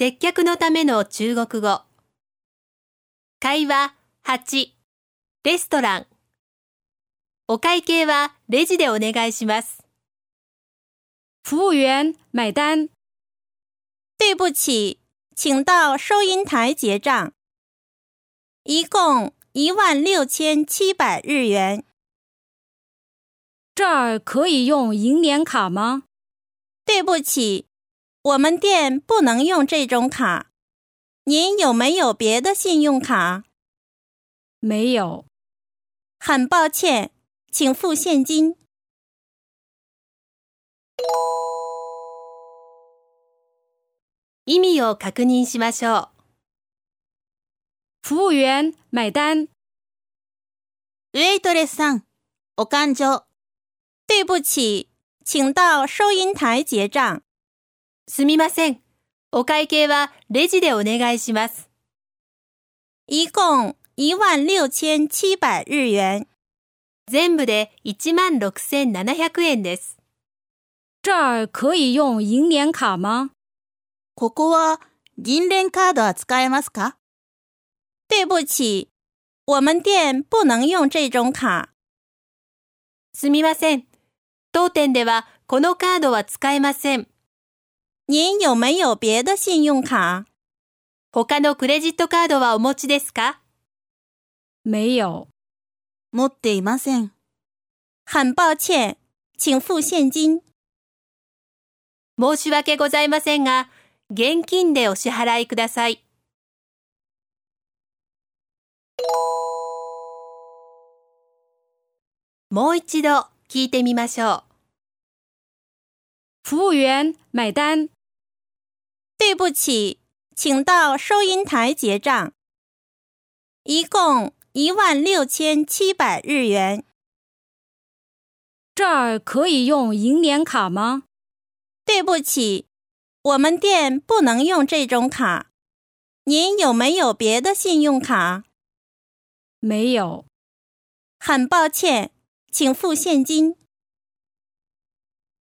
接客のための中国語。会話8、レストラン。お会計はレジでお願いします。服务员，买单。对不起，请到收银台结账。一共一万六千七百日元。这儿可以用银联卡吗？对不起，我们店不能用这种卡。您有没有别的信用卡？没有。很抱歉，请付现金。意味を確認しましょう。服务员，买单。ウェイトレスさん、お勘定。对不起，请到收银台结账。 すみません。お会計はレジでお願いします。一共一万六千七百日元。全部で16,700円です。这儿可以用银联卡吗？ここは銀聯カードは使えますか？对不起，我们店不能用这种卡。すみません。当店ではこのカードは使えません。您有没有别的信用卡？他のクレジットカードはお持ちですか？没有。持っていません。很抱歉，请付现金。申し訳ございませんが、現金でお支払いください。もう一度聞いてみましょう。服务员，买单。对不起，请到收银台结账。一共一万六千七百日元。这儿可以用银联卡吗？对不起，我们店不能用这种卡。您有没有别的信用卡？没有。很抱歉，请付现金。